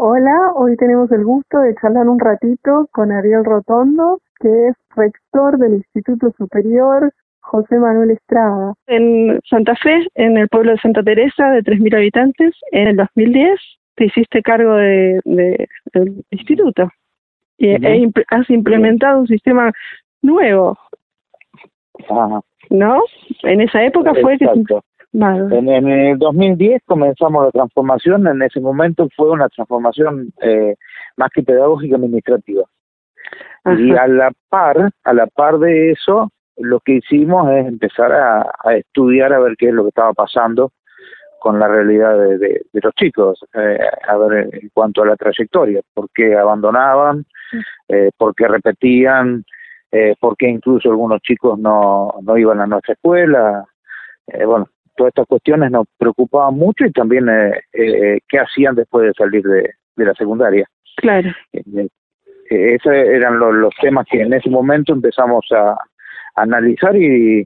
Hola, hoy tenemos el gusto de charlar un ratito con Ariel Rotondo, que es rector del Instituto Superior José Manuel Estrada. En Santa Fe, en el pueblo de Santa Teresa, de 3.000 habitantes, en el 2010 te hiciste cargo de, del instituto y e has implementado un sistema nuevo. ¿No? En esa época fue que... En, en, el 2010 comenzamos la transformación, en ese momento fue una transformación eh, más que pedagógica administrativa. Y a la par, a la par de eso, lo que hicimos es empezar a, estudiar a ver qué es lo que estaba pasando con la realidad de, los chicos, eh, a ver en cuanto a la trayectoria, por qué abandonaban, eh, por qué repetían, eh, por qué incluso algunos chicos no, no iban a nuestra escuela. Eh, bueno, todas estas cuestiones nos preocupaban mucho y también eh, eh, qué hacían después de salir de, de la secundaria. Claro. esos eran los temas que en ese momento empezamos a, analizar y,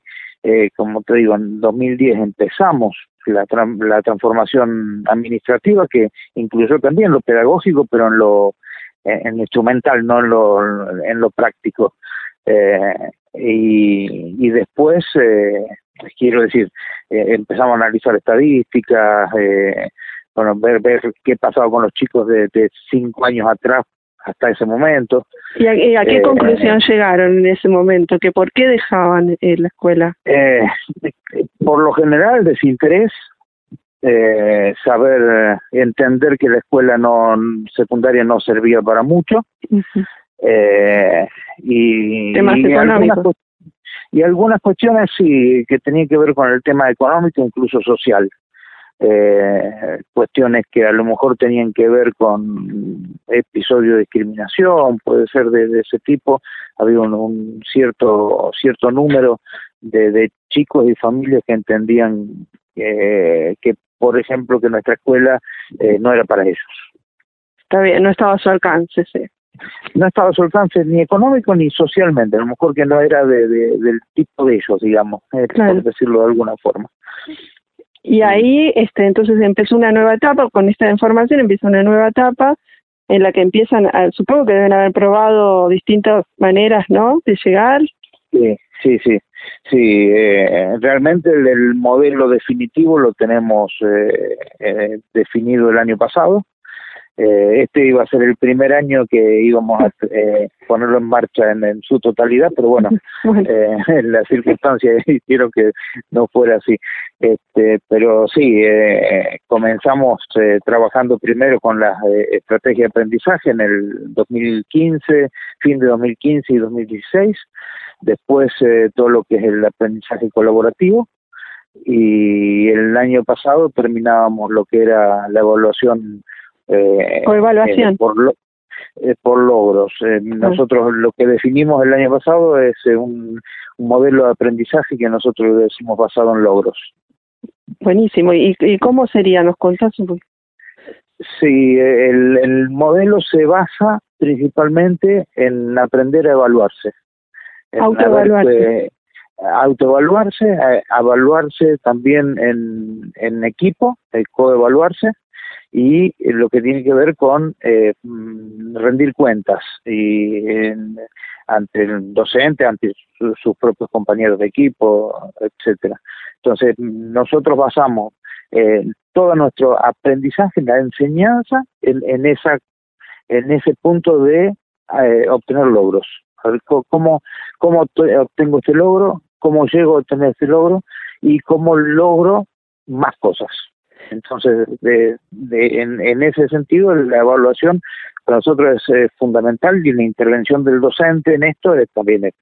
como te digo, en 2010 empezamos la, la transformación administrativa que incluyó también lo pedagógico, pero en lo, en lo instrumental, no en lo, en lo práctico. Eh, y, y después, eh, quiero decir, eh, empezamos a analizar estadísticas, eh, bueno, ver, ver qué pasaba con los chicos de, de cinco años atrás hasta ese momento. ¿Y a, qué conclusión llegaron en ese momento? ¿Que ¿Por qué dejaban la escuela? Eh, por lo general, desinterés, eh, saber entender que la escuela no secundaria no servía para mucho eh, y, y algunas, y algunas cuestiones sí que tenían que ver con el tema económico incluso social. Eh, cuestiones que a lo mejor tenían que ver con episodios de discriminación puede ser de, ese tipo. Había un, cierto cierto número de, de chicos y familias que entendían eh, que por ejemplo que nuestra escuela eh, no era para ellos. Está bien no estaba a su alcance sí no estaba a su alcance ni económico ni socialmente, a lo mejor que no era de, del tipo de ellos, digamos, eh, por decirlo de alguna forma. Y ahí, este, entonces empezó una nueva etapa, con esta información empieza una nueva etapa en la que empiezan, supongo que deben haber probado distintas maneras, ¿no?, de llegar. Sí, sí, sí. Sí, eh, realmente el, modelo definitivo lo tenemos eh, eh, definido el año pasado. Eh, este iba a ser el primer año que íbamos a eh, ponerlo en marcha en, su totalidad, pero bueno, eh, las circunstancias hicieron que no fuera así. Este, pero sí, eh, comenzamos eh, trabajando primero con la estrategia de aprendizaje en el 2015, fin de 2015 y 2016, después todo lo que es el aprendizaje colaborativo, y el año pasado terminábamos lo que era la evaluación eh, evaluación. Eh, por, eh, por logros. Eh, nosotros lo que definimos el año pasado es un, un, modelo de aprendizaje que nosotros decimos basado en logros. Buenísimo. ¿Y, y cómo sería? ¿Nos contás un? Sí, el, el modelo se basa principalmente en aprender a evaluarse. Autoevaluarse. autoevaluarse, evaluarse también en, en equipo, coevaluarse, y lo que tiene que ver con eh, rendir cuentas y ante el docente, ante sus propios compañeros de equipo, etcétera. Entonces nosotros basamos eh, todo nuestro aprendizaje, la enseñanza, en, en esa en ese punto de eh, obtener logros. ¿Cómo, ¿Cómo obtengo este logro? ¿Cómo llego a obtener este logro? Y cómo logro más cosas. Entonces, de, de, en, en ese sentido, la evaluación para nosotros es fundamental y la intervención del docente en esto es, también es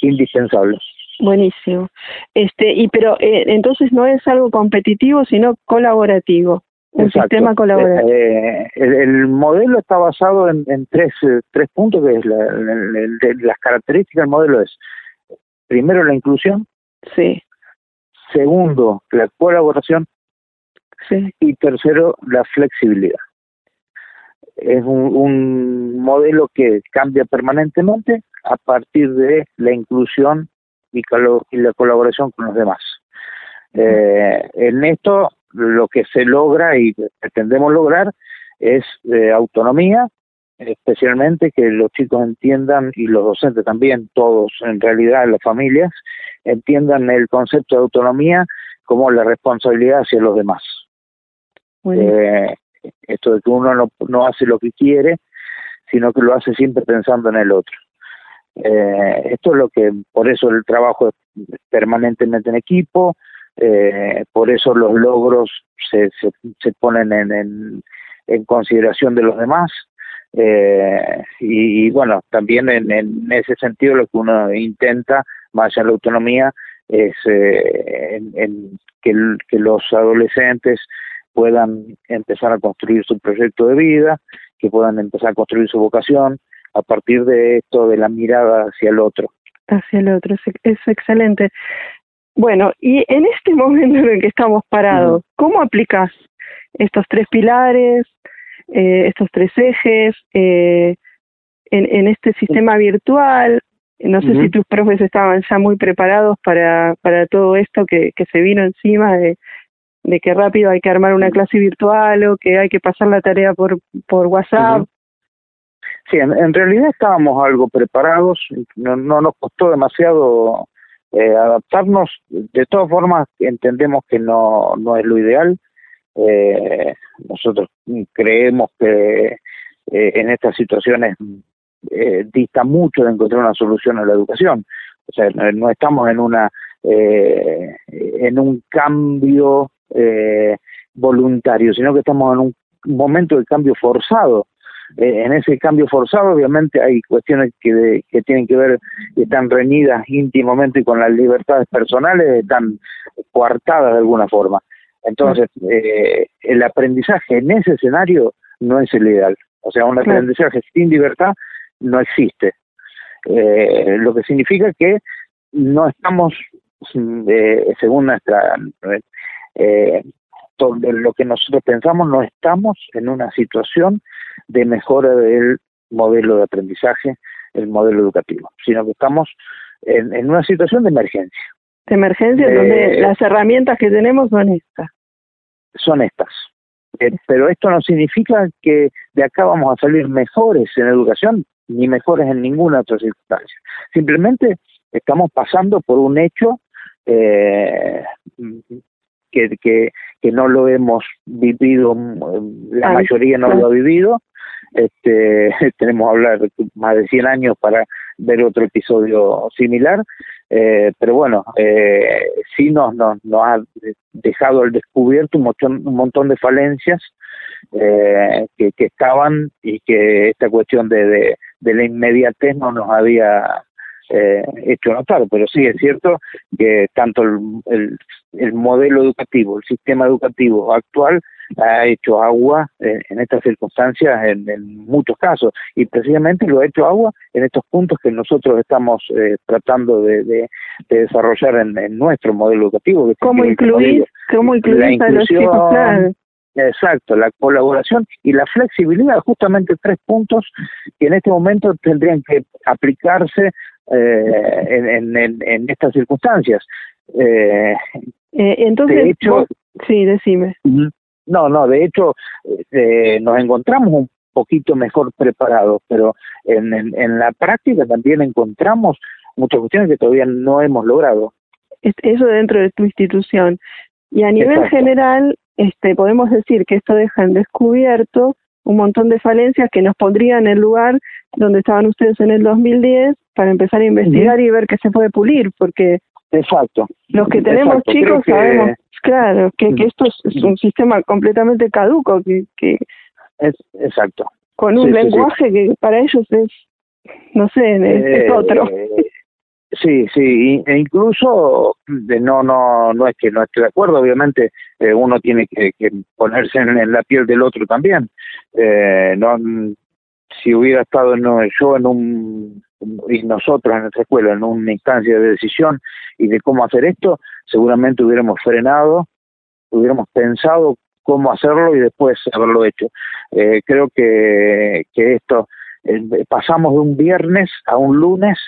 indispensable. Buenísimo. Este, y pero eh, entonces no es algo competitivo, sino colaborativo. Un sistema colaborativo. Eh, el, modelo está basado en, en tres, eh, tres puntos, que es la, las características del modelo es, primero, la inclusión. Sí. Segundo, la colaboración. Y tercero, la flexibilidad. Es un, modelo que cambia permanentemente a partir de la inclusión y, la colaboración con los demás. Eh, en esto lo que se logra y pretendemos lograr es de autonomía, especialmente que los chicos entiendan y los docentes también, todos en realidad las familias, entiendan el concepto de autonomía como la responsabilidad hacia los demás. Eh, esto de que uno no, no hace lo que quiere, sino que lo hace siempre pensando en el otro. Eh, esto es lo que, por eso el trabajo es permanentemente en equipo, eh, por eso los logros se, se, se ponen en, en, en, consideración de los demás. Eh, y, bueno, también en, en, ese sentido lo que uno intenta, más allá de la autonomía, es eh, en, que, que los adolescentes puedan empezar a construir su proyecto de vida, que puedan empezar a construir su vocación a partir de esto, de la mirada hacia el otro. Hacia el otro, es, excelente. Bueno, y en este momento en el que estamos parados, ¿cómo aplicas estos tres pilares, eh, estos tres ejes eh, en, en este sistema virtual? No sé si tus profes estaban ya muy preparados para, para todo esto que, que se vino encima de, de que rápido hay que armar una clase virtual o que hay que pasar la tarea por, por WhatsApp. Sí, en, realidad estábamos algo preparados, no, no nos costó demasiado eh, adaptarnos. De todas formas, entendemos que no, no es lo ideal. Eh, nosotros creemos que eh, en estas situaciones eh, dista mucho de encontrar una solución a la educación. O sea, no estamos en una eh, en un cambio eh, voluntario, sino que estamos en un momento de cambio forzado. Eh, en ese cambio forzado, obviamente, hay cuestiones que, que tienen que ver, que están reñidas íntimamente con las libertades personales, están coartadas de alguna forma. Entonces, eh, el aprendizaje en ese escenario no es el ideal. O sea, un aprendizaje sin libertad no existe. Eh, lo que significa que no estamos, eh, según nuestra eh, todo lo que nosotros pensamos, no estamos en una situación de mejora del modelo de aprendizaje, el modelo educativo, sino que estamos en, en una situación de emergencia. De emergencia, donde las herramientas que tenemos son estas. Son estas. Eh, pero esto no significa que de acá vamos a salir mejores en educación, ni mejores en ninguna otra circunstancia. Simplemente estamos pasando por un hecho eh, que, que, que no lo hemos vivido, la mayoría no lo ha vivido. Este, tenemos que hablar más de 100 años para ver otro episodio similar, eh, pero bueno, eh, sí nos, nos, nos ha dejado al descubierto un montón, un montón de falencias eh, que, que estaban y que esta cuestión de, de, de la inmediatez no nos había eh, hecho notar, pero sí es cierto que tanto el, el, el, modelo educativo, el sistema educativo actual ha hecho agua en, en estas circunstancias en, en, muchos casos y precisamente lo ha hecho agua en estos puntos que nosotros estamos eh, tratando de, de, de desarrollar en, en, nuestro modelo educativo. ¿Cómo incluir, ¿cómo incluir a los chicos? Claro. Exacto, la colaboración y la flexibilidad, justamente tres puntos que en este momento tendrían que aplicarse eh, en, en, en, estas circunstancias. Eh, eh, entonces, de hecho, vos, sí, decime. No, no, de hecho, eh, nos encontramos un poquito mejor preparados, pero en, en, en la práctica también encontramos muchas cuestiones que todavía no hemos logrado. Eso dentro de tu institución. Y a nivel Exacto. general, este, podemos decir que esto deja en descubierto un montón de falencias que nos pondrían en el lugar donde estaban ustedes en el 2010 para empezar a investigar uh -huh. y ver qué se puede pulir, porque Exacto. los que tenemos Exacto. chicos que... sabemos, claro, que, que esto es, un sistema completamente caduco, que, que es, exacto. con un sí, lenguaje sí, sí. que para ellos es, no sé, es, eh, es otro. Eh, Sí, sí, e incluso de no, no, no es que no esté de acuerdo, obviamente eh, uno tiene que, que ponerse en, en, la piel del otro también. Eh, no, si hubiera estado no, yo en un y nosotros en nuestra escuela en una instancia de decisión y de cómo hacer esto, seguramente hubiéramos frenado, hubiéramos pensado cómo hacerlo y después haberlo hecho. Eh, creo que, que esto eh, pasamos de un viernes a un lunes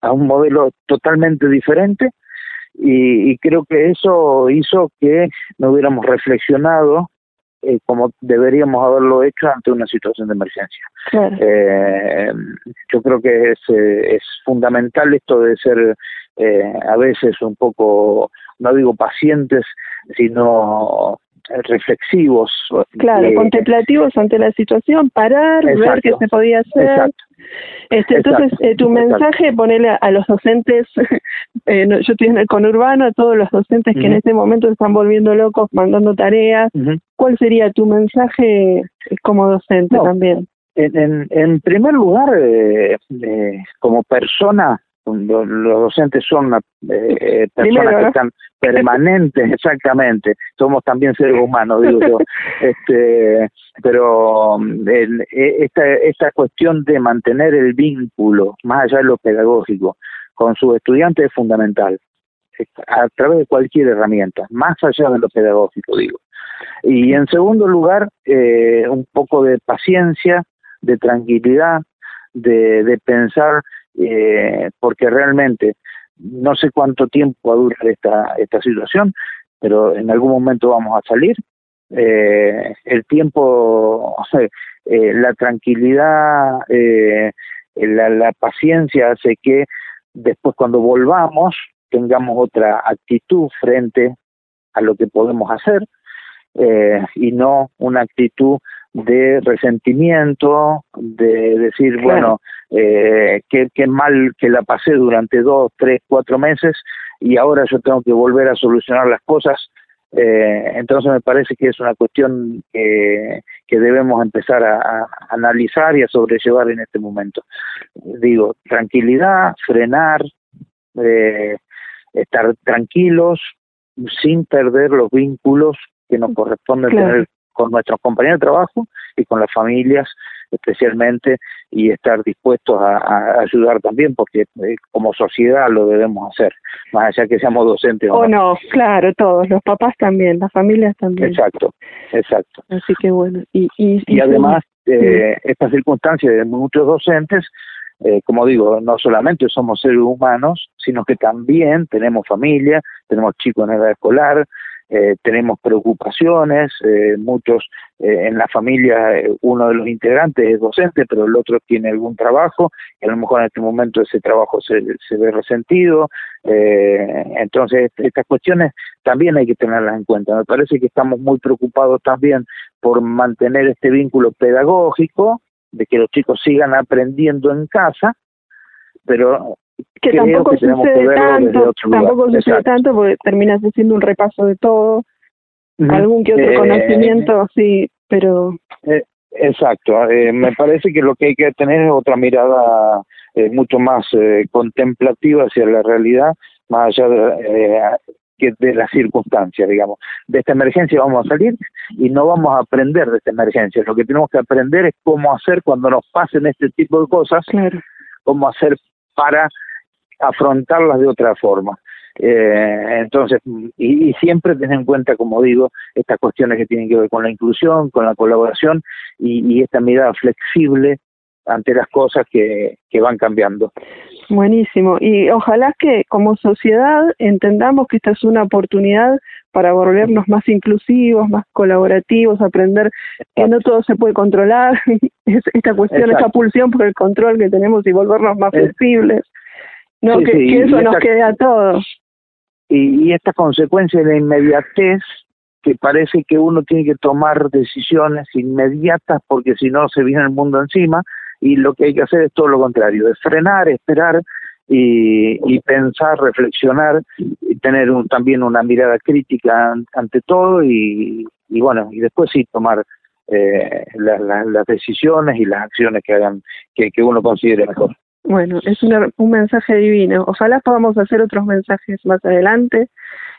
a un modelo totalmente diferente y, y, creo que eso hizo que no hubiéramos reflexionado eh, como deberíamos haberlo hecho ante una situación de emergencia. Eh, yo creo que es, eh, es fundamental esto de ser a veces un poco, no digo pacientes, sino reflexivos. Claro, contemplativos ante la situación, parar, ver qué se podía hacer. Este, entonces, eh, tu mensaje, ponele a, los docentes, eh, yo estoy en el conurbano, a todos los docentes que en este momento se están volviendo locos mandando tareas, ¿cuál sería tu mensaje como docente también? En, en, primer lugar, eh, como persona, los, docentes son eh, personas que están permanentes, exactamente. Somos también seres humanos, digo yo. Este, pero e, esta, esta cuestión de mantener el vínculo, más allá de lo pedagógico, con sus estudiantes es fundamental, a través de cualquier herramienta, más allá de lo pedagógico, digo. Y en segundo lugar, eh, un poco de paciencia, de tranquilidad, de, de pensar eh, porque realmente no sé cuánto tiempo va a durar esta, esta situación, pero en algún momento vamos a salir. Eh, el tiempo, eh, la tranquilidad, eh, la, la paciencia hace que después cuando volvamos tengamos otra actitud frente a lo que podemos hacer eh, y no una actitud de resentimiento, de decir, bueno, eh, qué, qué mal que la pasé durante dos, tres, cuatro meses y ahora yo tengo que volver a solucionar las cosas. Eh, entonces me parece que es una cuestión que, que debemos empezar a, analizar y a sobrellevar en este momento. Digo, tranquilidad, frenar, eh, estar tranquilos, sin perder los vínculos que nos corresponden tener con nuestros compañeros de trabajo y con las familias especialmente y estar dispuestos a, ayudar también porque eh, como sociedad lo debemos hacer más allá que seamos docentes o, no. claro todos los papás también las familias también. Exacto exacto. Así que bueno y y, además eh, esta circunstancia de muchos docentes eh, como digo, no solamente somos seres humanos, sino que también tenemos familia, tenemos chicos en edad escolar, eh, tenemos preocupaciones, eh, muchos eh, en la familia, eh, uno de los integrantes es docente, pero el otro tiene algún trabajo, y a lo mejor en este momento ese trabajo se, se ve resentido, entonces estas cuestiones también hay que tenerlas en cuenta. Me parece que estamos muy preocupados también por mantener este vínculo pedagógico, de que los chicos sigan aprendiendo en casa, pero que tampoco sucede tanto, tampoco sucede tanto porque terminas haciendo un repaso de todo, algún que otro eh, conocimiento, sí, pero... Eh, exacto, eh, me parece que lo que hay que tener es otra mirada mucho más contemplativa hacia la realidad, más allá de, que de las circunstancias, digamos. De esta emergencia vamos a salir y no vamos a aprender de esta emergencia. Lo que tenemos que aprender es cómo hacer cuando nos pasen este tipo de cosas, cómo hacer para afrontarlas de otra forma. Eh, entonces, y, siempre tener en cuenta, como digo, estas cuestiones que tienen que ver con la inclusión, con la colaboración y, esta mirada flexible ante las cosas que, que van cambiando. Buenísimo. Y ojalá que como sociedad entendamos que esta es una oportunidad para volvernos más inclusivos, más colaborativos, aprender que no todo se puede controlar, esta cuestión, esta pulsión por el control que tenemos y volvernos más flexibles. No, que, eso nos quede a todos. Y, y esta consecuencia de la inmediatez, que parece que uno tiene que tomar decisiones inmediatas porque si no se viene el mundo encima, y lo que hay que hacer es todo lo contrario, de frenar, esperar y, y pensar, reflexionar, y tener un, también una mirada crítica ante todo y, y bueno, y después sí tomar eh, las decisiones y las acciones que hagan que, que uno considere mejor. Bueno, es un mensaje divino. Ojalá podamos hacer otros mensajes más adelante.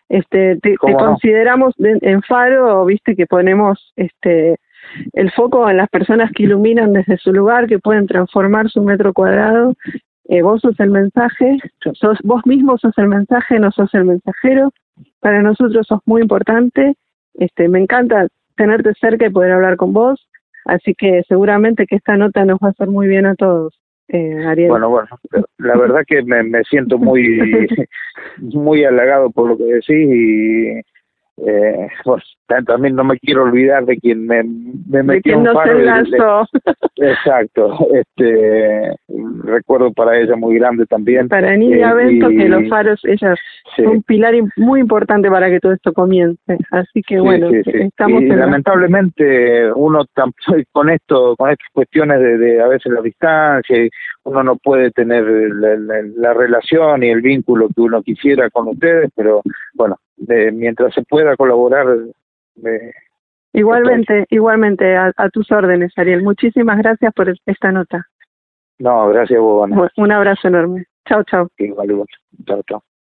Este, te, consideramos en Faro, viste que ponemos este el foco en las personas que iluminan desde su lugar, que pueden transformar su metro cuadrado. Eh, vos sos el mensaje, sos, vos mismo sos el mensaje, no sos el mensajero. Para nosotros sos muy importante. Este, me encanta tenerte cerca y poder hablar con vos. Así que seguramente que esta nota nos va a hacer muy bien a todos. Eh, bueno, bueno, la verdad que me, me siento muy muy halagado por lo que decís y, eh, pues también no me quiero olvidar de quien me, me metió un paro exacto este recuerdo para ella muy grande también. Para Nidia eh, que los faros ella es un pilar muy importante para que todo esto comience. Así que bueno estamos y lamentablemente uno con esto con estas cuestiones de, de a veces la distancia uno no puede tener la, la relación y el vínculo que uno quisiera con ustedes pero bueno mientras se pueda colaborar. igualmente, igualmente, a, tus órdenes, Ariel. Muchísimas gracias por esta nota. No, gracias vos, Un abrazo enorme. Chao, chao. Igual, igual. Chao, chao.